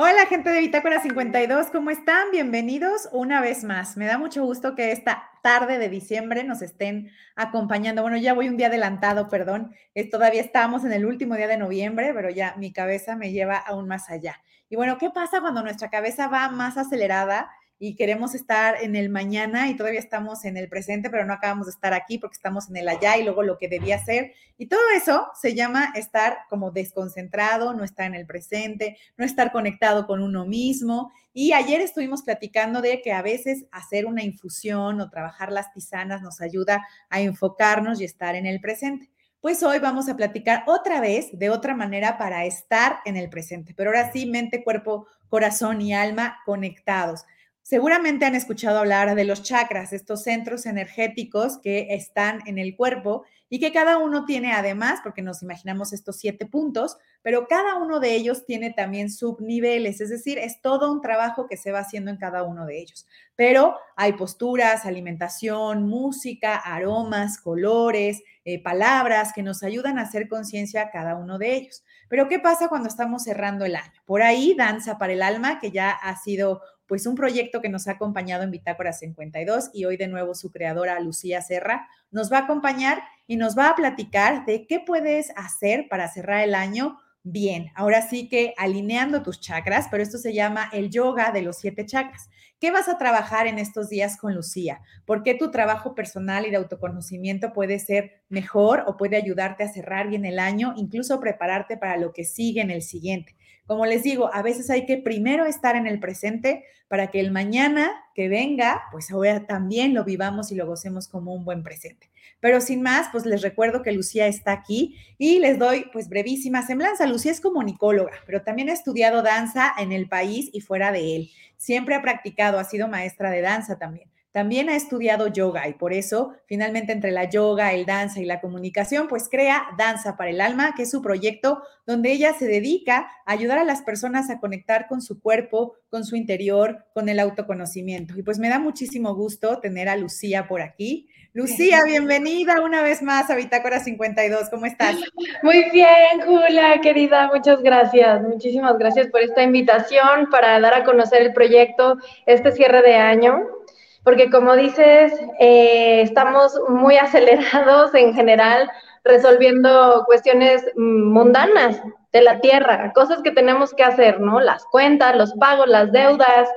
Hola, gente de Bitácora 52, ¿cómo están? Bienvenidos una vez más. Me da mucho gusto que esta tarde de diciembre nos estén acompañando. Bueno, ya voy un día adelantado, perdón. todavía estamos en el último día de noviembre, pero ya mi cabeza me lleva aún más allá. Y bueno, ¿qué pasa cuando nuestra cabeza va más acelerada? Y queremos estar en el mañana y todavía estamos en el presente, pero no acabamos de estar aquí porque estamos en el allá y luego lo que debía ser. Y todo eso se llama estar como desconcentrado, no estar en el presente, no estar conectado con uno mismo. Y ayer estuvimos platicando de que a veces hacer una infusión o trabajar las tisanas nos ayuda a enfocarnos y estar en el presente. Pues hoy vamos a platicar otra vez de otra manera para estar en el presente, pero ahora sí, mente, cuerpo, corazón y alma conectados. Seguramente han escuchado hablar de los chakras, estos centros energéticos que están en el cuerpo y que cada uno tiene además, porque nos imaginamos estos siete puntos, pero cada uno de ellos tiene también subniveles, es decir, es todo un trabajo que se va haciendo en cada uno de ellos. Pero hay posturas, alimentación, música, aromas, colores, eh, palabras que nos ayudan a hacer conciencia a cada uno de ellos. Pero ¿qué pasa cuando estamos cerrando el año? Por ahí, Danza para el Alma, que ya ha sido pues un proyecto que nos ha acompañado en Bitácora 52 y hoy de nuevo su creadora Lucía Serra nos va a acompañar y nos va a platicar de qué puedes hacer para cerrar el año bien. Ahora sí que alineando tus chakras, pero esto se llama el yoga de los siete chakras. ¿Qué vas a trabajar en estos días con Lucía? ¿Por qué tu trabajo personal y de autoconocimiento puede ser mejor o puede ayudarte a cerrar bien el año, incluso prepararte para lo que sigue en el siguiente? Como les digo, a veces hay que primero estar en el presente para que el mañana que venga, pues ahora también lo vivamos y lo gocemos como un buen presente. Pero sin más, pues les recuerdo que Lucía está aquí y les doy pues brevísima semblanza. Lucía es comunicóloga, pero también ha estudiado danza en el país y fuera de él. Siempre ha practicado, ha sido maestra de danza también. También ha estudiado yoga y por eso, finalmente, entre la yoga, el danza y la comunicación, pues crea Danza para el Alma, que es su proyecto donde ella se dedica a ayudar a las personas a conectar con su cuerpo, con su interior, con el autoconocimiento. Y pues me da muchísimo gusto tener a Lucía por aquí. Lucía, bienvenida una vez más a Bitácora 52. ¿Cómo estás? Muy bien, Julia, querida. Muchas gracias. Muchísimas gracias por esta invitación para dar a conocer el proyecto este cierre de año porque como dices, eh, estamos muy acelerados en general resolviendo cuestiones mundanas de la tierra, cosas que tenemos que hacer, ¿no? Las cuentas, los pagos, las deudas,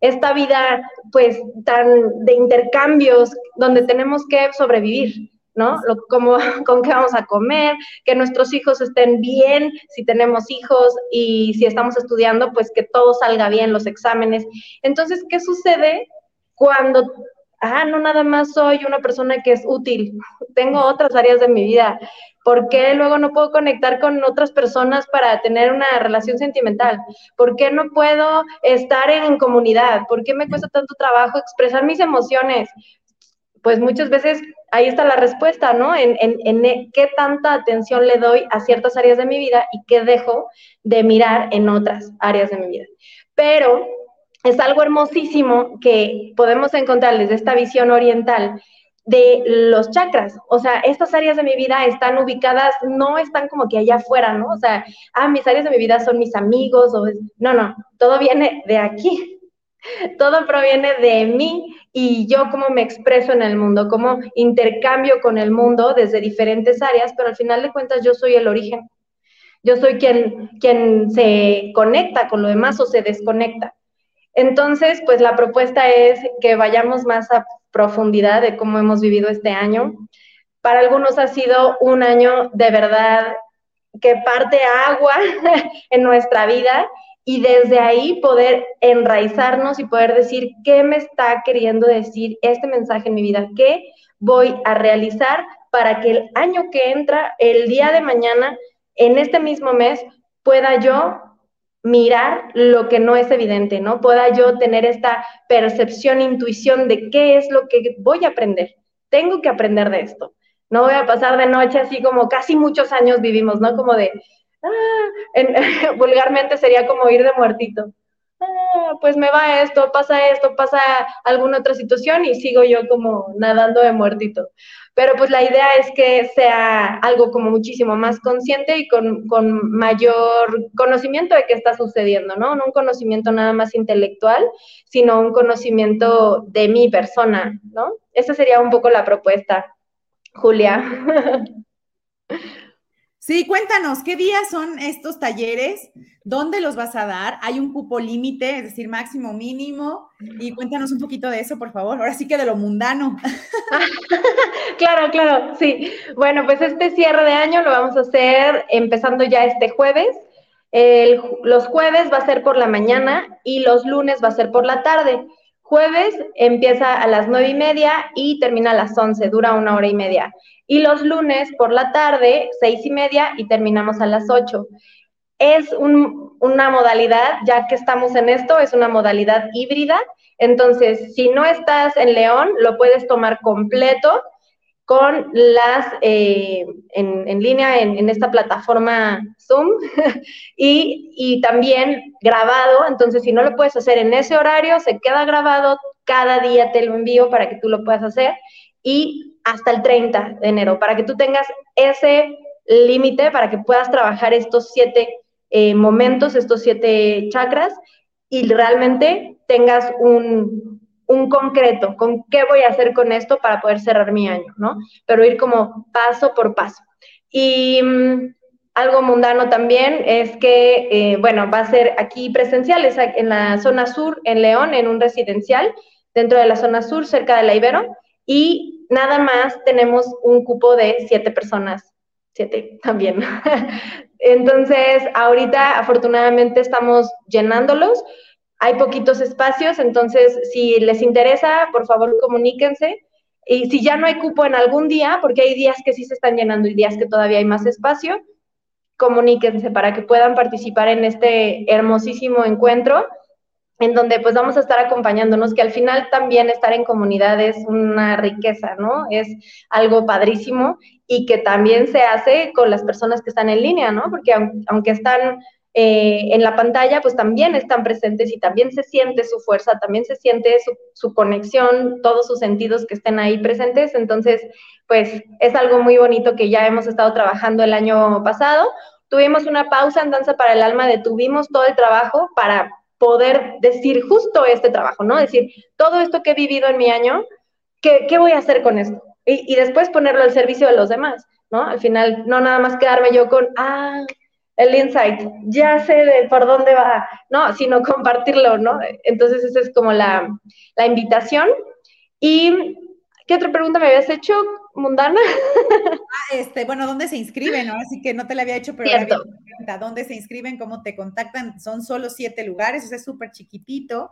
esta vida pues tan de intercambios donde tenemos que sobrevivir, ¿no? como, con qué vamos a comer, que nuestros hijos estén bien, si tenemos hijos y si estamos estudiando, pues que todo salga bien, los exámenes. Entonces, ¿qué sucede cuando, ah, no nada más soy una persona que es útil, tengo otras áreas de mi vida. ¿Por qué luego no puedo conectar con otras personas para tener una relación sentimental? ¿Por qué no puedo estar en comunidad? ¿Por qué me cuesta tanto trabajo expresar mis emociones? Pues muchas veces ahí está la respuesta, ¿no? En, en, en, qué tanta atención le doy a ciertas áreas de mi vida y qué dejo de mirar en otras áreas de mi vida. Pero es algo hermosísimo que podemos encontrar desde esta visión oriental de los chakras. O sea, estas áreas de mi vida están ubicadas, no están como que allá afuera, ¿no? O sea, ah, mis áreas de mi vida son mis amigos, o no, no, todo viene de aquí. Todo proviene de mí y yo cómo me expreso en el mundo, cómo intercambio con el mundo desde diferentes áreas, pero al final de cuentas yo soy el origen. Yo soy quien, quien se conecta con lo demás o se desconecta. Entonces, pues la propuesta es que vayamos más a profundidad de cómo hemos vivido este año. Para algunos ha sido un año de verdad que parte agua en nuestra vida y desde ahí poder enraizarnos y poder decir qué me está queriendo decir este mensaje en mi vida, qué voy a realizar para que el año que entra, el día de mañana, en este mismo mes, pueda yo mirar lo que no es evidente, ¿no? Pueda yo tener esta percepción, intuición de qué es lo que voy a aprender. Tengo que aprender de esto. No voy a pasar de noche así como casi muchos años vivimos, ¿no? Como de, ah, vulgarmente sería como ir de muertito. Ah, pues me va esto, pasa esto, pasa alguna otra situación y sigo yo como nadando de muertito. Pero pues la idea es que sea algo como muchísimo más consciente y con, con mayor conocimiento de qué está sucediendo, ¿no? No un conocimiento nada más intelectual, sino un conocimiento de mi persona, ¿no? Esa sería un poco la propuesta, Julia. Sí, cuéntanos, ¿qué días son estos talleres? ¿Dónde los vas a dar? ¿Hay un cupo límite, es decir, máximo, mínimo? Y cuéntanos un poquito de eso, por favor. Ahora sí que de lo mundano. claro, claro, sí. Bueno, pues este cierre de año lo vamos a hacer empezando ya este jueves. los jueves va a ser por la mañana y los lunes va a ser por la tarde. Jueves empieza a las nueve y media y termina a las once, dura una hora y media. Y los lunes por la tarde, seis y media, y terminamos a las ocho. Es una modalidad, ya que estamos en esto, es una modalidad híbrida. Entonces, si no estás en León, lo puedes tomar completo con las eh, en, línea en, esta plataforma Zoom y, y, también grabado. Entonces, si no lo puedes hacer en ese horario, se queda grabado. Cada día te lo envío para que tú lo puedas hacer. Y hasta el 30 de enero, para que tú tengas ese límite, para que puedas trabajar estos siete eh, momentos, estos siete chakras, y realmente tengas un, un concreto, con qué voy a hacer con esto para poder cerrar mi año, ¿no? Pero ir como paso por paso. Y mm, algo mundano también es que, eh, bueno, va a ser aquí presencial, es en la zona sur, en León, en un residencial, dentro de la zona sur, cerca de la Ibero, y nada más tenemos un cupo de siete personas, siete también. Entonces, ahorita afortunadamente estamos llenándolos. Hay poquitos espacios, entonces si les interesa, por favor comuníquense. Y si ya no hay cupo en algún día, porque hay días que sí se están llenando y días que todavía hay más espacio, comuníquense para que puedan participar en este hermosísimo encuentro en donde pues vamos a estar acompañándonos, que al final también estar en comunidad es una riqueza, ¿no? Es algo padrísimo y que también se hace con las personas que están en línea, ¿no? Porque aunque están eh, en la pantalla, pues también están presentes y también se siente su fuerza, también se siente su, su conexión, todos sus sentidos que estén ahí presentes. Entonces, pues es algo muy bonito que ya hemos estado trabajando el año pasado. Tuvimos una pausa en Danza para el Alma, detuvimos todo el trabajo para poder decir justo este trabajo, ¿no? Decir, todo esto que he vivido en mi año, ¿qué, voy a hacer con esto? Y, después ponerlo al servicio de los demás, ¿no? Al final, no nada más quedarme yo con, ah, el insight, ya sé de por dónde va, no, sino compartirlo, ¿no? Entonces, esa es como la, la invitación. Y, ¿qué otra pregunta me habías hecho? mundana. Ah, este, bueno, ¿dónde se inscriben? Así que no te la había hecho, pero la ¿dónde se inscriben? ¿Cómo te contactan? Son solo siete lugares, o es súper chiquitito.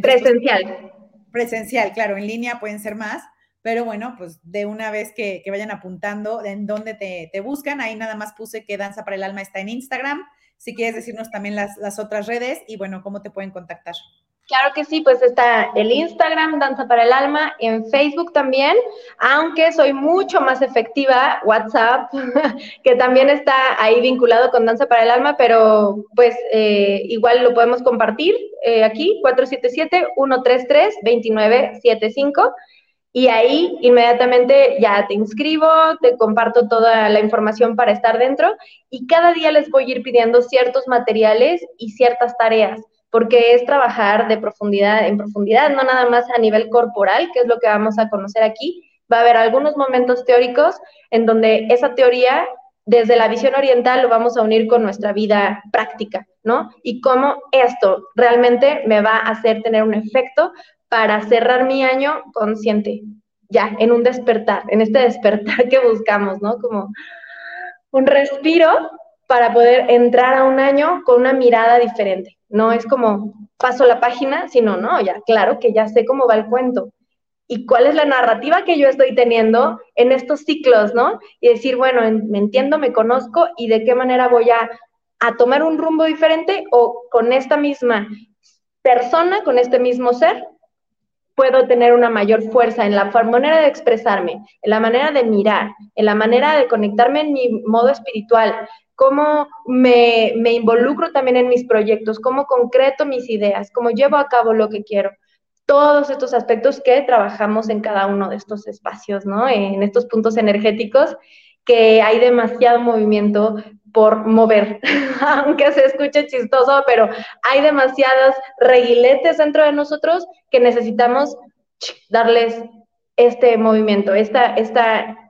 presencial. presencial, claro, en línea pueden ser más, pero bueno, pues de una vez que, vayan apuntando en dónde te, te, buscan, ahí nada más puse que Danza para el Alma está en Instagram. Si quieres decirnos también las, las otras redes y bueno, cómo te pueden contactar. Claro que sí, pues está el Instagram, Danza para el Alma, en Facebook también, aunque soy mucho más efectiva, WhatsApp, que también está ahí vinculado con Danza para el Alma, pero pues eh, igual lo podemos compartir eh, aquí, 477-133-2975. Y ahí inmediatamente ya te inscribo, te comparto toda la información para estar dentro y cada día les voy a ir pidiendo ciertos materiales y ciertas tareas porque es trabajar de profundidad en profundidad, no nada más a nivel corporal, que es lo que vamos a conocer aquí. Va a haber algunos momentos teóricos en donde esa teoría, desde la visión oriental, lo vamos a unir con nuestra vida práctica, ¿no? Y cómo esto realmente me va a hacer tener un efecto para cerrar mi año consciente, ya, en un despertar, en este despertar que buscamos, ¿no? Como un respiro para poder entrar a un año con una mirada diferente. No es como paso la página, sino, no, ya, claro que ya sé cómo va el cuento y cuál es la narrativa que yo estoy teniendo en estos ciclos, ¿no? Y decir, bueno, me entiendo, me conozco y de qué manera voy a, a tomar un rumbo diferente o con esta misma persona, con este mismo ser, puedo tener una mayor fuerza en la manera de expresarme, en la manera de mirar, en la manera de conectarme en mi modo espiritual, cómo me, involucro también en mis proyectos, cómo concreto mis ideas, cómo llevo a cabo lo que quiero. todos estos aspectos que trabajamos en cada uno de estos espacios, ¿no? En estos puntos energéticos que hay demasiado movimiento por mover, aunque se escuche chistoso, pero hay demasiados reguiletes dentro de nosotros que necesitamos darles este movimiento, esta, esta,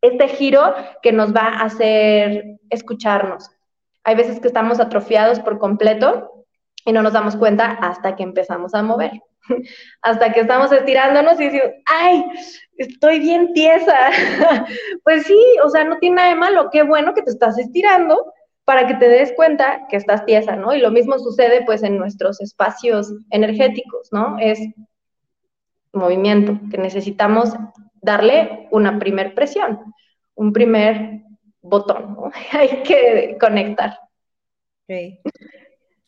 este giro que nos va a hacer escucharnos. Hay veces que estamos atrofiados por completo y no nos damos cuenta hasta que empezamos a mover, hasta que estamos estirándonos y decimos, ay, estoy bien tiesa. pues sí, o sea, no tiene nada de malo, qué bueno que te estás estirando para que te des cuenta que estás tiesa, ¿no? Y lo mismo sucede pues en nuestros espacios energéticos, ¿no? Es movimiento, que necesitamos darle una primer presión, un primer botón. Hay que conectar.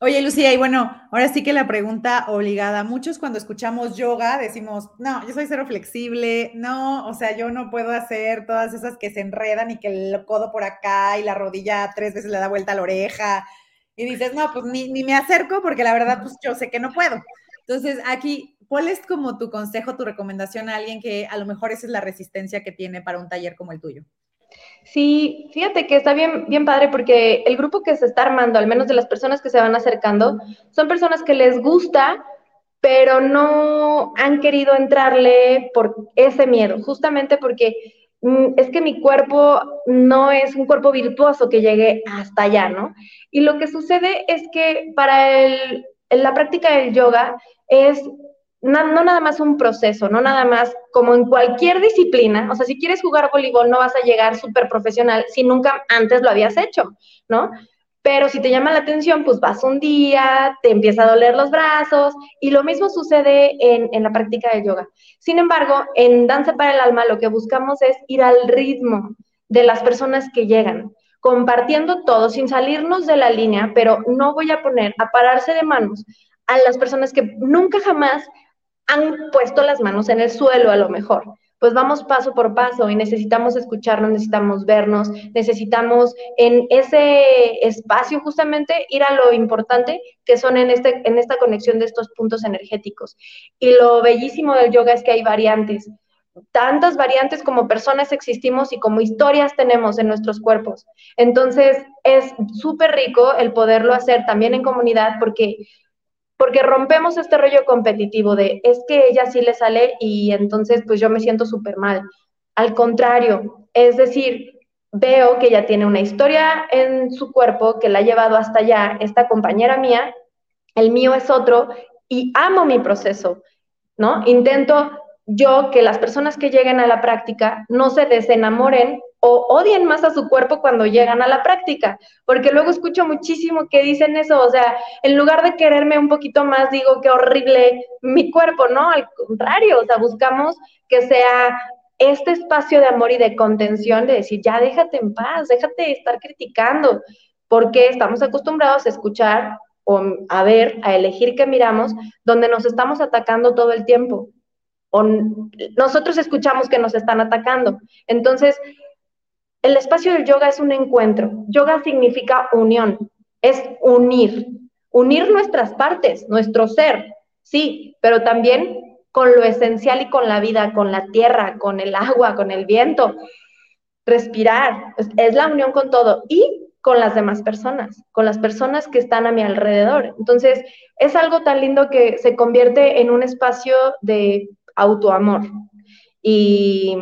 Oye, Lucía, y bueno, ahora sí que la pregunta obligada. Muchos cuando escuchamos yoga decimos, no, yo soy cero flexible, no, o sea, yo no puedo hacer todas esas que se enredan y que el codo por acá y la rodilla tres veces le da vuelta a la oreja. Y dices, no, pues ni, ni me acerco porque la verdad, pues yo sé que no puedo. Entonces, aquí, ¿cuál es como tu consejo, tu recomendación a alguien que a lo mejor esa es la resistencia que tiene para un taller como el tuyo? Sí, fíjate que está bien, bien padre porque el grupo que se está armando, al menos de las personas que se van acercando, son personas que les gusta, pero no han querido entrarle por ese miedo, justamente porque mm, es que mi cuerpo no es un cuerpo virtuoso que llegue hasta allá, ¿no? Y lo que sucede es que para la práctica del yoga es no, nada más un proceso, no nada más como en cualquier disciplina, o sea, si quieres jugar voleibol no vas a llegar súper profesional si nunca antes lo habías hecho, ¿no? Pero si te llama la atención, pues vas un día, te empieza a doler los brazos y lo mismo sucede en, en la práctica de yoga. Sin embargo, en Danza para el Alma lo que buscamos es ir al ritmo de las personas que llegan, compartiendo todo sin salirnos de la línea, pero no voy a poner a pararse de manos a las personas que nunca jamás han puesto las manos en el suelo a lo mejor. Pues vamos paso por paso y necesitamos escucharnos, necesitamos vernos, necesitamos en ese espacio justamente ir a lo importante que son en, este, en esta conexión de estos puntos energéticos. Y lo bellísimo del yoga es que hay variantes tantas variantes como personas existimos y como historias tenemos en nuestros cuerpos. Entonces, es súper rico el poderlo hacer también en comunidad porque porque rompemos este rollo competitivo de es que ella sí le sale y entonces pues yo me siento súper mal. Al contrario, es decir, veo que ella tiene una historia en su cuerpo que la ha llevado hasta allá, esta compañera mía, el mío es otro y amo mi proceso, ¿no? Intento yo que las personas que lleguen a la práctica no se desenamoren o odien más a su cuerpo cuando llegan a la práctica, porque luego escucho muchísimo que dicen eso, o sea, en lugar de quererme un poquito más, digo qué horrible mi cuerpo, ¿no? Al contrario, o sea, buscamos que sea este espacio de amor y de contención, de decir, ya déjate en paz, déjate estar criticando, porque estamos acostumbrados a escuchar o a ver, a elegir qué miramos, donde nos estamos atacando todo el tiempo. O nosotros escuchamos que nos están atacando. Entonces, el espacio del yoga es un encuentro. Yoga significa unión, es unir, unir nuestras partes, nuestro ser, sí, pero también con lo esencial y con la vida, con la tierra, con el agua, con el viento. Respirar, es, la unión con todo y con las demás personas, con las personas que están a mi alrededor. Entonces, es algo tan lindo que se convierte en un espacio de autoamor. Y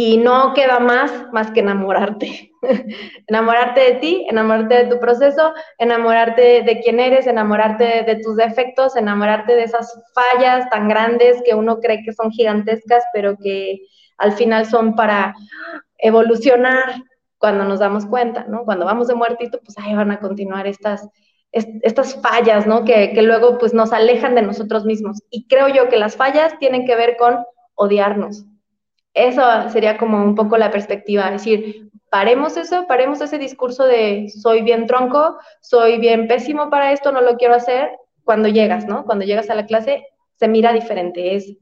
y no queda más más que enamorarte. enamorarte de ti, enamorarte de tu proceso, enamorarte de quién eres, enamorarte de, tus defectos, enamorarte de esas fallas tan grandes que uno cree que son gigantescas, pero que al final son para evolucionar cuando nos damos cuenta, ¿no? Cuando vamos de muertito, pues ahí van a continuar estas, estas fallas, ¿no? Que, que luego pues nos alejan de nosotros mismos. Y creo yo que las fallas tienen que ver con odiarnos, eso sería como un poco la perspectiva, es decir, paremos eso, paremos ese discurso de soy bien tronco, soy bien pésimo para esto, no lo quiero hacer, cuando llegas, ¿no? Cuando llegas a la clase se mira diferente, es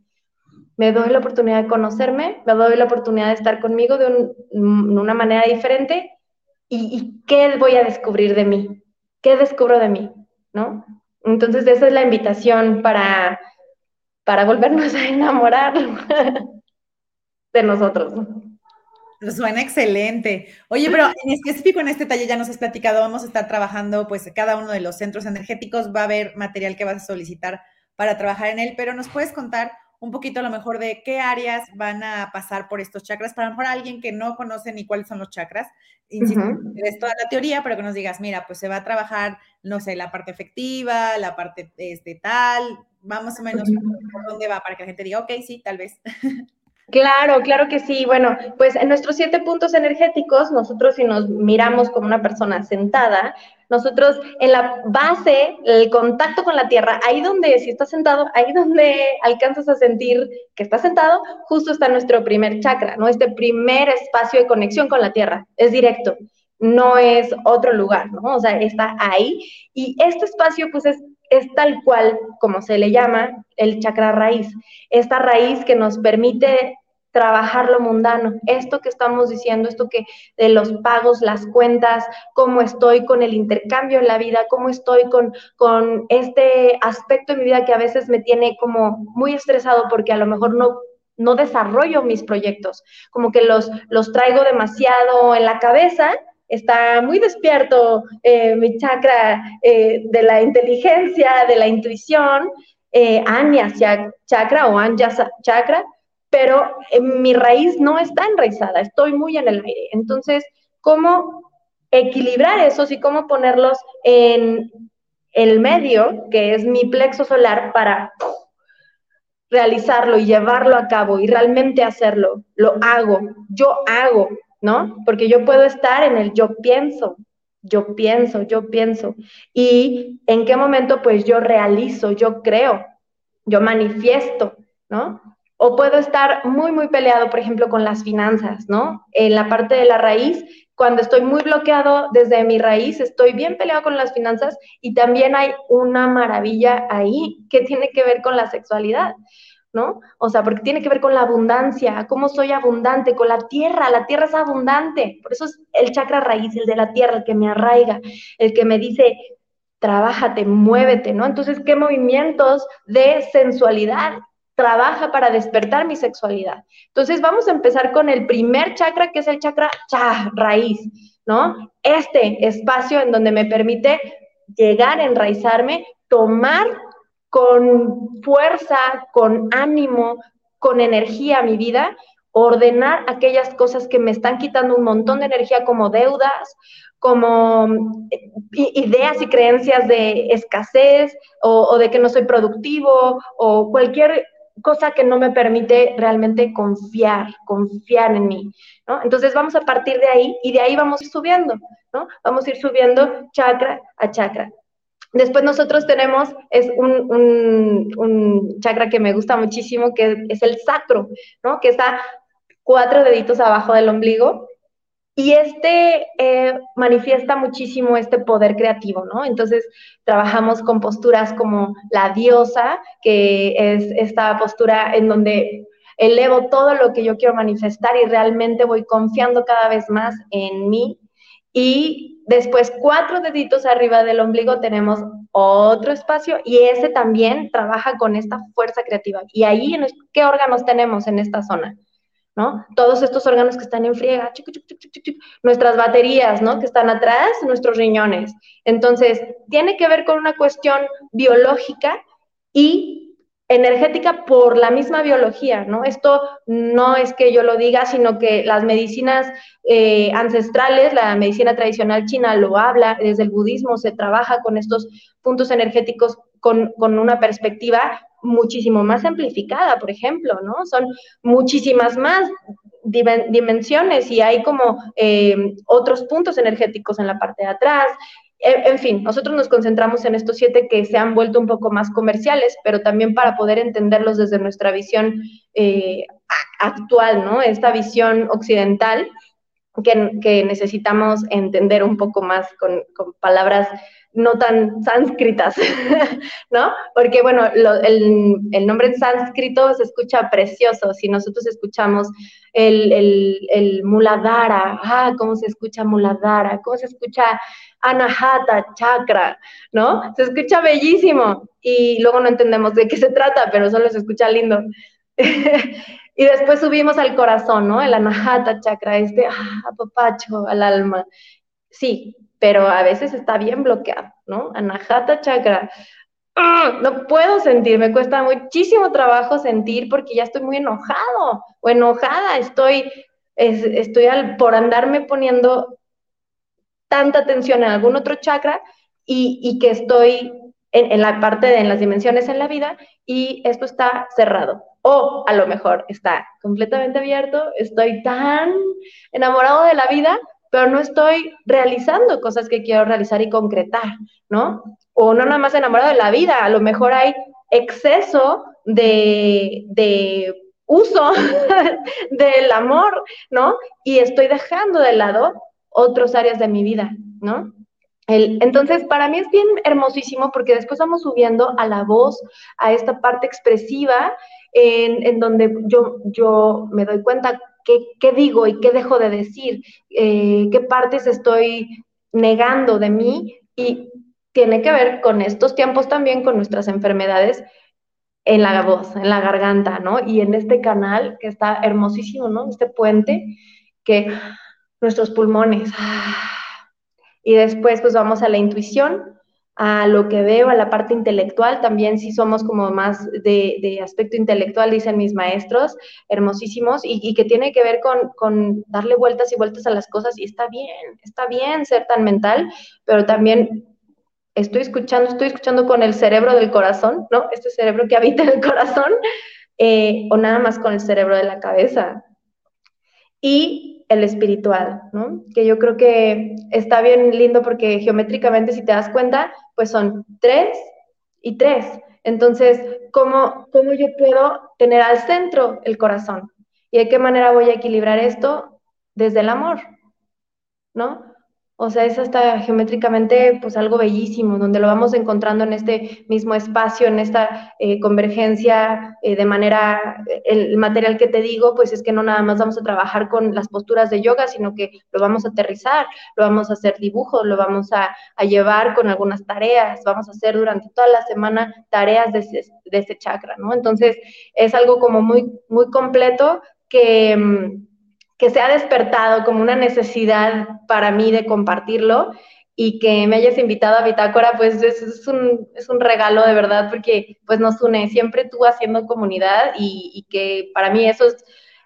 me doy la oportunidad de conocerme, me doy la oportunidad de estar conmigo de, una manera diferente y, y, qué voy a descubrir de mí, qué descubro de mí, ¿no? Entonces esa es la invitación para para volvernos a enamorar de nosotros. Suena excelente. Oye, pero en específico en este taller ya nos has platicado, vamos a estar trabajando, pues cada uno de los centros energéticos va a haber material que vas a solicitar para trabajar en él, pero nos puedes contar un poquito a lo mejor de qué áreas van a pasar por estos chakras, para a lo mejor alguien que no conoce ni cuáles son los chakras, insisto, es toda la teoría, pero que nos digas, mira, pues se va a trabajar, no sé, la parte efectiva, la parte este, tal, vamos o menos por dónde va, para que la gente diga, ok, sí, tal vez. Claro, claro que sí. Bueno, pues en nuestros siete puntos energéticos, nosotros si nos miramos como una persona sentada, nosotros en la base, el contacto con la tierra, ahí donde, si estás sentado, ahí donde alcanzas a sentir que estás sentado, justo está nuestro primer chakra, ¿no? Este primer espacio de conexión con la tierra, es directo, no es otro lugar, ¿no? O sea, está ahí. Y este espacio, pues es es tal cual, como se le llama, el chakra raíz. Esta raíz que nos permite trabajar lo mundano, esto que estamos diciendo, esto que de los pagos, las cuentas, cómo estoy con el intercambio en la vida, cómo estoy con, con este aspecto de mi vida que a veces me tiene como muy estresado porque a lo mejor no no desarrollo mis proyectos, como que los, los traigo demasiado en la cabeza está muy despierto eh, mi chakra eh, de la inteligencia, de la intuición, eh, Anya chakra o Anya chakra, pero mi raíz no está enraizada, estoy muy en el aire. Entonces, ¿cómo equilibrar esos y cómo ponerlos en el medio, que es mi plexo solar, para realizarlo y llevarlo a cabo y realmente hacerlo? Lo hago, yo hago, ¿no? Porque yo puedo estar en el yo pienso, yo pienso, yo pienso. Y en qué momento pues yo realizo, yo creo, yo manifiesto, ¿no? O puedo estar muy, muy peleado, por ejemplo, con las finanzas, ¿no? En la parte de la raíz, cuando estoy muy bloqueado desde mi raíz, estoy bien peleado con las finanzas y también hay una maravilla ahí que tiene que ver con la sexualidad. ¿No? O sea, porque tiene que ver con la abundancia, cómo soy abundante, con la tierra, la tierra es abundante, por eso es el chakra raíz, el de la tierra, el que me arraiga, el que me dice, trabájate, muévete, ¿no? Entonces, ¿qué movimientos de sensualidad trabaja para despertar mi sexualidad? Entonces, vamos a empezar con el primer chakra, que es el chakra cha, raíz, ¿no? Este espacio en donde me permite llegar, enraizarme, tomar con fuerza, con ánimo, con energía a mi vida, ordenar aquellas cosas que me están quitando un montón de energía como deudas, como eh, ideas y creencias de escasez o, de que no soy productivo o cualquier cosa que no me permite realmente confiar, confiar en mí. Entonces vamos a partir de ahí y de ahí vamos a ir subiendo. Vamos a ir subiendo chakra a chakra. Después nosotros tenemos, es un, chakra que me gusta muchísimo, que es el sacro, ¿no? Que está cuatro deditos abajo del ombligo. Y este eh, manifiesta muchísimo este poder creativo, ¿no? Entonces trabajamos con posturas como la diosa, que es esta postura en donde elevo todo lo que yo quiero manifestar y realmente voy confiando cada vez más en mí. Y Después, cuatro deditos arriba del ombligo tenemos otro espacio y ese también trabaja con esta fuerza creativa. Y ahí, ¿qué órganos tenemos en esta zona? ¿No? Todos estos órganos que están en friega, nuestras baterías, ¿no? Que están atrás, nuestros riñones. Entonces, tiene que ver con una cuestión biológica y energética por la misma biología, ¿no? Esto no es que yo lo diga, sino que las medicinas eh, ancestrales, la medicina tradicional china lo habla, desde el budismo se trabaja con estos puntos energéticos con, una perspectiva muchísimo más amplificada, por ejemplo, ¿no? Son muchísimas más dimensiones y hay como eh, otros puntos energéticos en la parte de atrás, en fin, nosotros nos concentramos en estos siete que se han vuelto un poco más comerciales, pero también para poder entenderlos desde nuestra visión eh, actual, ¿no? Esta visión occidental, que, necesitamos entender un poco más con, palabras no tan sánscritas, ¿no? Porque, bueno, el, nombre en sánscrito se escucha precioso. Si nosotros escuchamos el, el, muladhara, ah, cómo se escucha muladhara, cómo se escucha anahata, chakra, ¿no? Se escucha bellísimo y luego no entendemos de qué se trata, pero solo se escucha lindo. y después subimos al corazón, ¿no? El anahata chakra, este ah, papacho al alma. Sí, pero a veces está bien bloqueado, ¿no? Anahata chakra. ¡ah! no puedo sentir, me cuesta muchísimo trabajo sentir porque ya estoy muy enojado o enojada, estoy, estoy al, por andarme poniendo tanta atención en algún otro chakra y, que estoy en, en, la parte de en las dimensiones en la vida y esto está cerrado. O a lo mejor está completamente abierto, estoy tan enamorado de la vida, pero no estoy realizando cosas que quiero realizar y concretar, ¿no? O no nada más enamorado de la vida, a lo mejor hay exceso de, de uso del amor, ¿no? Y estoy dejando de lado otras áreas de mi vida, ¿no? entonces, para mí es bien hermosísimo porque después vamos subiendo a la voz, a esta parte expresiva, en, donde yo, yo me doy cuenta qué, digo y qué dejo de decir, eh, qué partes estoy negando de mí y tiene que ver con estos tiempos también, con nuestras enfermedades en la voz, en la garganta, ¿no? Y en este canal que está hermosísimo, ¿no? Este puente que nuestros pulmones. Y después pues vamos a la intuición, a lo que veo, a la parte intelectual, también si somos como más de, aspecto intelectual, dicen mis maestros, hermosísimos, y, que tiene que ver con, con, darle vueltas y vueltas a las cosas, y está bien, está bien ser tan mental, pero también estoy escuchando, estoy escuchando con el cerebro del corazón, ¿no? Este cerebro que habita en el corazón, eh, o nada más con el cerebro de la cabeza. Y el espiritual, ¿no? Que yo creo que está bien lindo porque geométricamente, si te das cuenta, pues son tres y tres. Entonces, ¿cómo, cómo yo puedo tener al centro el corazón? ¿Y de qué manera voy a equilibrar esto? Desde el amor, ¿no? O sea, es hasta geométricamente pues algo bellísimo, donde lo vamos encontrando en este mismo espacio, en esta eh, convergencia eh, de manera, el material que te digo, pues es que no nada más vamos a trabajar con las posturas de yoga, sino que lo vamos a aterrizar, lo vamos a hacer dibujos, lo vamos a, llevar con algunas tareas, vamos a hacer durante toda la semana tareas de ese, de ese chakra, ¿no? Entonces, es algo como muy, muy completo que mm, que se ha despertado como una necesidad para mí de compartirlo y que me hayas invitado a Bitácora, pues es, un, es un regalo de verdad porque pues nos une siempre tú haciendo comunidad y, que para mí eso es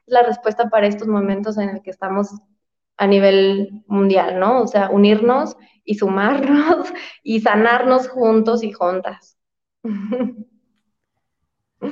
la respuesta para estos momentos en el que estamos a nivel mundial, ¿no? O sea, unirnos y sumarnos y sanarnos juntos y juntas.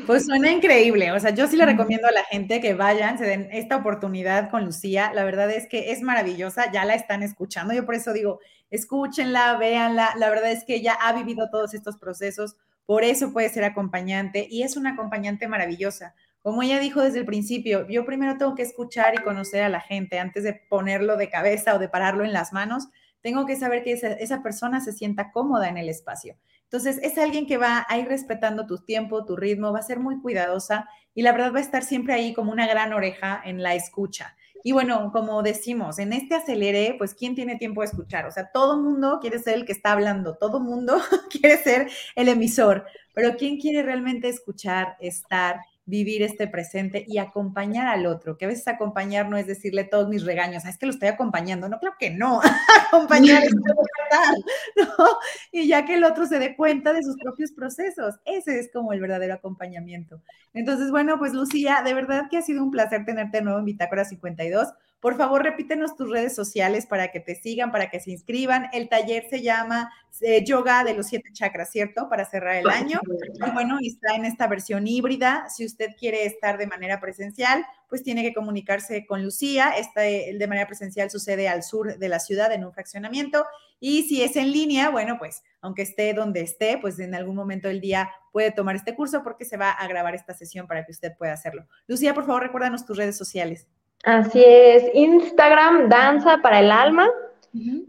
Pues suena increíble, o sea, yo sí le recomiendo a la gente que vayan, se den esta oportunidad con Lucía, la verdad es que es maravillosa, ya la están escuchando, yo por eso digo, escúchenla, véanla, la verdad es que ella ha vivido todos estos procesos, por eso puede ser acompañante y es una acompañante maravillosa. Como ella dijo desde el principio, yo primero tengo que escuchar y conocer a la gente antes de ponerlo de cabeza o de pararlo en las manos, tengo que saber que esa, esa persona se sienta cómoda en el espacio. Entonces, es alguien que va a ir respetando tu tiempo, tu ritmo, va a ser muy cuidadosa y la verdad va a estar siempre ahí como una gran oreja en la escucha. Y bueno, como decimos, en este acelere, pues ¿quién tiene tiempo de escuchar? O sea, todo mundo quiere ser el que está hablando, todo mundo quiere ser el emisor, pero ¿quién quiere realmente escuchar, estar, vivir este presente y acompañar al otro, que a veces acompañar no es decirle todos mis regaños, ah, es que lo estoy acompañando, no, claro que no, acompañar es ¿no? Y ya que el otro se dé cuenta de sus propios procesos, ese es como el verdadero acompañamiento. Entonces, bueno, pues Lucía, de verdad que ha sido un placer tenerte de nuevo en Bitácora 52. Por favor, repítenos tus redes sociales para que te sigan, para que se inscriban. El taller se llama eh, Yoga de los Siete Chakras, ¿cierto? Para cerrar el año. Y bueno, está en esta versión híbrida. Si usted quiere estar de manera presencial, pues tiene que comunicarse con Lucía. Este, el de manera presencial sucede al sur de la ciudad en un fraccionamiento. Y si es en línea, bueno, pues aunque esté donde esté, pues en algún momento del día puede tomar este curso porque se va a grabar esta sesión para que usted pueda hacerlo. Lucía, por favor, recuérdanos tus redes sociales. Así es, Instagram, Danza para el Alma.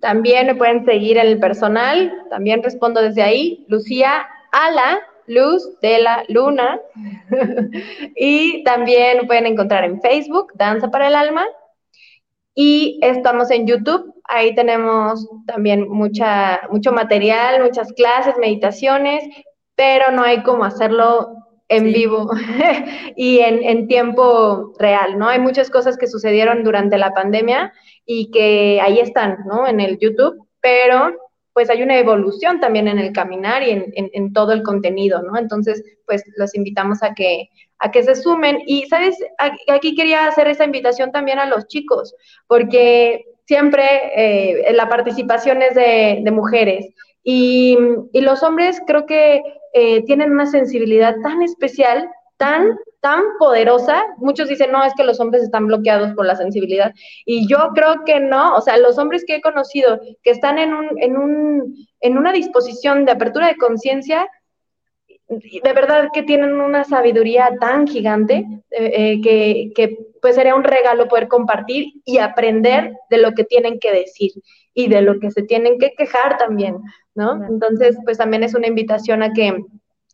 También me pueden seguir en el personal, también respondo desde ahí, Lucía Ala, Luz de la Luna. y también pueden encontrar en Facebook, Danza para el Alma. Y estamos en YouTube, ahí tenemos también mucha, mucho material, muchas clases, meditaciones, pero no hay como hacerlo en vivo y en, en, tiempo real, ¿no? Hay muchas cosas que sucedieron durante la pandemia y que ahí están, ¿no? En el YouTube, pero pues hay una evolución también en el caminar y en, en, todo el contenido, ¿no? Entonces, pues los invitamos a que, a que se sumen. Y, ¿sabes? Aquí quería hacer esa invitación también a los chicos, porque siempre eh, la participación es de, de mujeres. Y, los hombres creo que eh, tienen una sensibilidad tan especial, tan, tan poderosa. Muchos dicen, no, es que los hombres están bloqueados por la sensibilidad. Y yo creo que no. O sea, los hombres que he conocido que están en, un, en, un, en una disposición de apertura de conciencia, de verdad que tienen una sabiduría tan gigante eh, eh, que, que pues sería un regalo poder compartir y aprender de lo que tienen que decir y de lo que se tienen que quejar también, ¿no? Entonces, pues también es una invitación a que,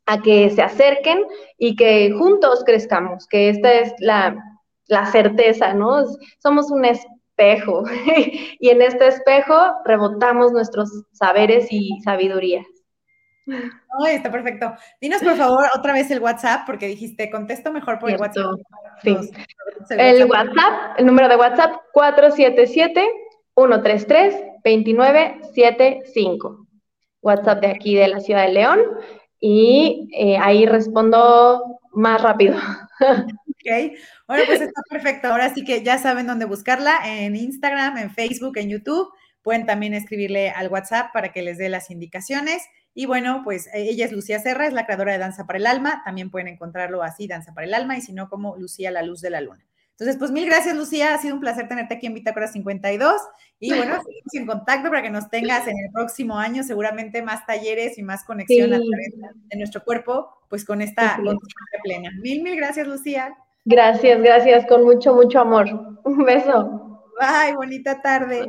a que se acerquen y que juntos crezcamos, que esta es la, la certeza, ¿no? Somos un espejo y en este espejo rebotamos nuestros saberes y sabidurías. Ay, está perfecto. Dinos por favor otra vez el WhatsApp, porque dijiste, contesto mejor por el WhatsApp. Sí. el WhatsApp, el número de WhatsApp 477 133 2975. WhatsApp de aquí de la ciudad de León. Y eh, ahí respondo más rápido. Ok, bueno, pues está perfecto. Ahora sí que ya saben dónde buscarla, en Instagram, en Facebook, en YouTube. Pueden también escribirle al WhatsApp para que les dé las indicaciones. Y bueno, pues eh, ella es Lucía Serra, es la creadora de Danza para el Alma. También pueden encontrarlo así, Danza para el Alma, y si no, como Lucía la Luz de la Luna. Entonces, pues mil gracias, Lucía. Ha sido un placer tenerte aquí en Bitácora 52. Y bueno, seguimos en contacto para que nos tengas en el próximo año, seguramente más talleres y más conexión a través de nuestro cuerpo, pues con esta conciencia plena. Mil, mil gracias, Lucía. Gracias, gracias, con mucho, mucho amor. Un beso. Bye, bonita tarde.